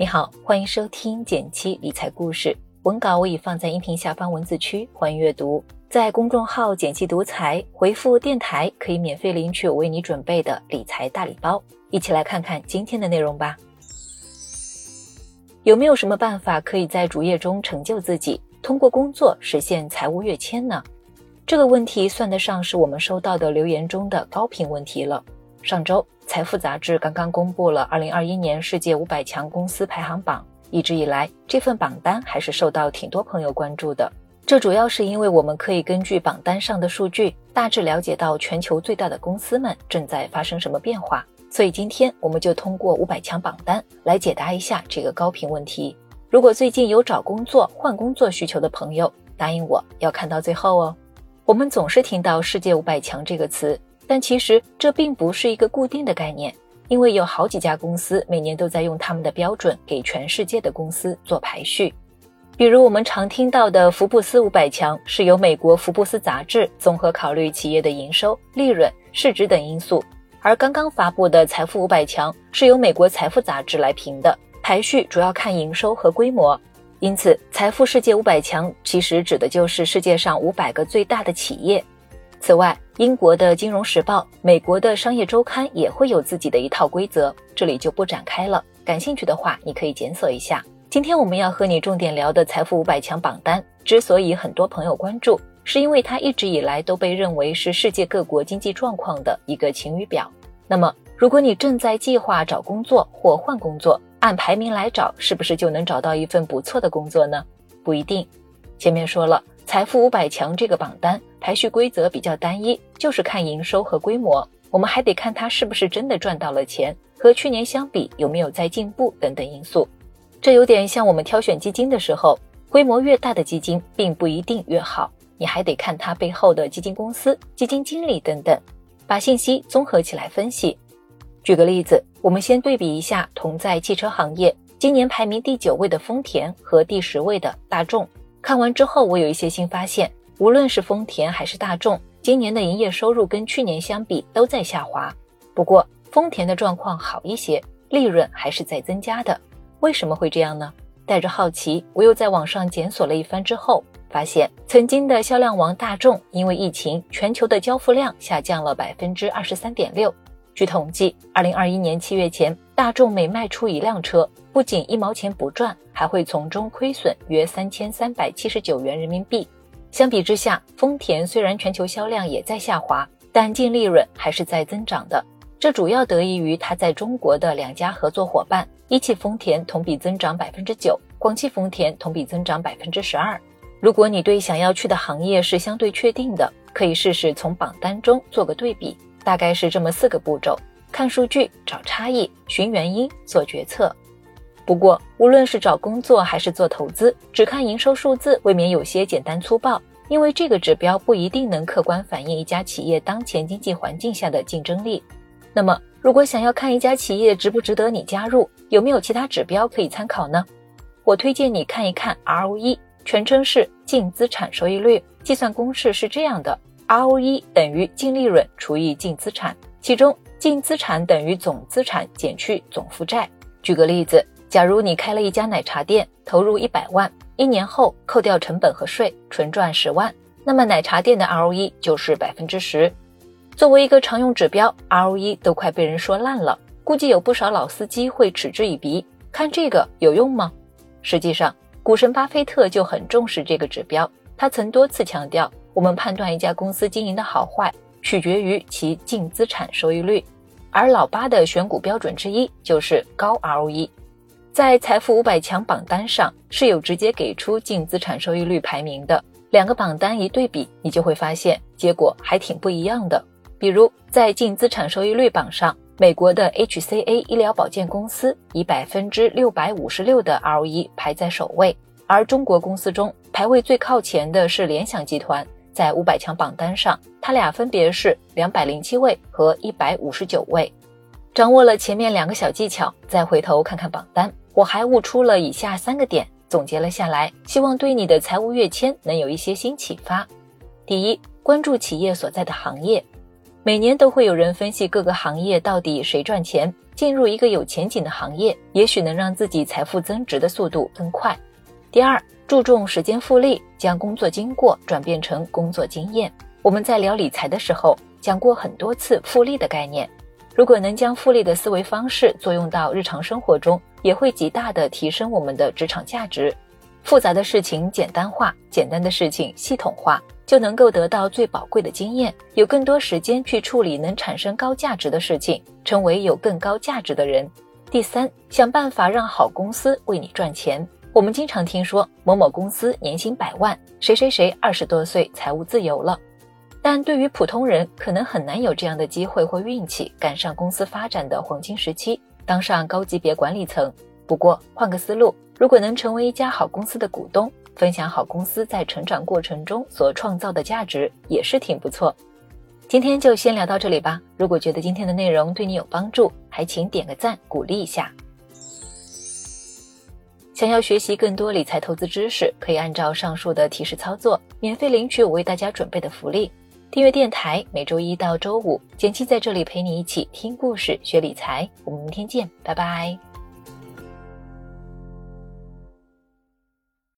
你好，欢迎收听简七理财故事。文稿我已放在音频下方文字区，欢迎阅读。在公众号“简七独裁，回复“电台”可以免费领取我为你准备的理财大礼包。一起来看看今天的内容吧。有没有什么办法可以在主业中成就自己，通过工作实现财务跃迁呢？这个问题算得上是我们收到的留言中的高频问题了。上周。财富杂志刚刚公布了二零二一年世界五百强公司排行榜，一直以来这份榜单还是受到挺多朋友关注的。这主要是因为我们可以根据榜单上的数据，大致了解到全球最大的公司们正在发生什么变化。所以今天我们就通过五百强榜单来解答一下这个高频问题。如果最近有找工作、换工作需求的朋友，答应我要看到最后哦。我们总是听到世界五百强这个词。但其实这并不是一个固定的概念，因为有好几家公司每年都在用他们的标准给全世界的公司做排序。比如我们常听到的福布斯五百强，是由美国福布斯杂志综合考虑企业的营收、利润、市值等因素；而刚刚发布的财富五百强是由美国财富杂志来评的，排序主要看营收和规模。因此，财富世界五百强其实指的就是世界上五百个最大的企业。此外，英国的《金融时报》、美国的《商业周刊》也会有自己的一套规则，这里就不展开了。感兴趣的话，你可以检索一下。今天我们要和你重点聊的财富五百强榜单，之所以很多朋友关注，是因为它一直以来都被认为是世界各国经济状况的一个晴雨表。那么，如果你正在计划找工作或换工作，按排名来找，是不是就能找到一份不错的工作呢？不一定。前面说了。财富五百强这个榜单排序规则比较单一，就是看营收和规模。我们还得看它是不是真的赚到了钱，和去年相比有没有在进步等等因素。这有点像我们挑选基金的时候，规模越大的基金并不一定越好，你还得看它背后的基金公司、基金经理等等，把信息综合起来分析。举个例子，我们先对比一下同在汽车行业今年排名第九位的丰田和第十位的大众。看完之后，我有一些新发现。无论是丰田还是大众，今年的营业收入跟去年相比都在下滑。不过，丰田的状况好一些，利润还是在增加的。为什么会这样呢？带着好奇，我又在网上检索了一番之后，发现曾经的销量王大众，因为疫情，全球的交付量下降了百分之二十三点六。据统计，二零二一年七月前，大众每卖出一辆车，不仅一毛钱不赚，还会从中亏损约三千三百七十九元人民币。相比之下，丰田虽然全球销量也在下滑，但净利润还是在增长的。这主要得益于它在中国的两家合作伙伴：一汽丰田同比增长百分之九，广汽丰田同比增长百分之十二。如果你对想要去的行业是相对确定的，可以试试从榜单中做个对比。大概是这么四个步骤：看数据、找差异、寻原因、做决策。不过，无论是找工作还是做投资，只看营收数字未免有些简单粗暴，因为这个指标不一定能客观反映一家企业当前经济环境下的竞争力。那么，如果想要看一家企业值不值得你加入，有没有其他指标可以参考呢？我推荐你看一看 ROE，全称是净资产收益率，计算公式是这样的。ROE 等于净利润除以净资产，其中净资产等于总资产减去总负债。举个例子，假如你开了一家奶茶店，投入一百万，一年后扣掉成本和税，纯赚十万，那么奶茶店的 ROE 就是百分之十。作为一个常用指标，ROE 都快被人说烂了，估计有不少老司机会嗤之以鼻。看这个有用吗？实际上，股神巴菲特就很重视这个指标，他曾多次强调。我们判断一家公司经营的好坏，取决于其净资产收益率，而老八的选股标准之一就是高 ROE。在财富五百强榜单上是有直接给出净资产收益率排名的，两个榜单一对比，你就会发现结果还挺不一样的。比如在净资产收益率榜上，美国的 HCA 医疗保健公司以百分之六百五十六的 ROE 排在首位，而中国公司中排位最靠前的是联想集团。在五百强榜单上，他俩分别是两百零七位和一百五十九位。掌握了前面两个小技巧，再回头看看榜单，我还悟出了以下三个点，总结了下来，希望对你的财务跃迁能有一些新启发。第一，关注企业所在的行业。每年都会有人分析各个行业到底谁赚钱，进入一个有前景的行业，也许能让自己财富增值的速度更快。第二，注重时间复利，将工作经过转变成工作经验。我们在聊理财的时候讲过很多次复利的概念，如果能将复利的思维方式作用到日常生活中，也会极大的提升我们的职场价值。复杂的事情简单化，简单的事情系统化，就能够得到最宝贵的经验，有更多时间去处理能产生高价值的事情，成为有更高价值的人。第三，想办法让好公司为你赚钱。我们经常听说某某公司年薪百万，谁谁谁二十多岁财务自由了，但对于普通人，可能很难有这样的机会或运气，赶上公司发展的黄金时期，当上高级别管理层。不过换个思路，如果能成为一家好公司的股东，分享好公司在成长过程中所创造的价值，也是挺不错。今天就先聊到这里吧。如果觉得今天的内容对你有帮助，还请点个赞鼓励一下。想要学习更多理财投资知识，可以按照上述的提示操作，免费领取我为大家准备的福利。订阅电台，每周一到周五，简七在这里陪你一起听故事、学理财。我们明天见，拜拜。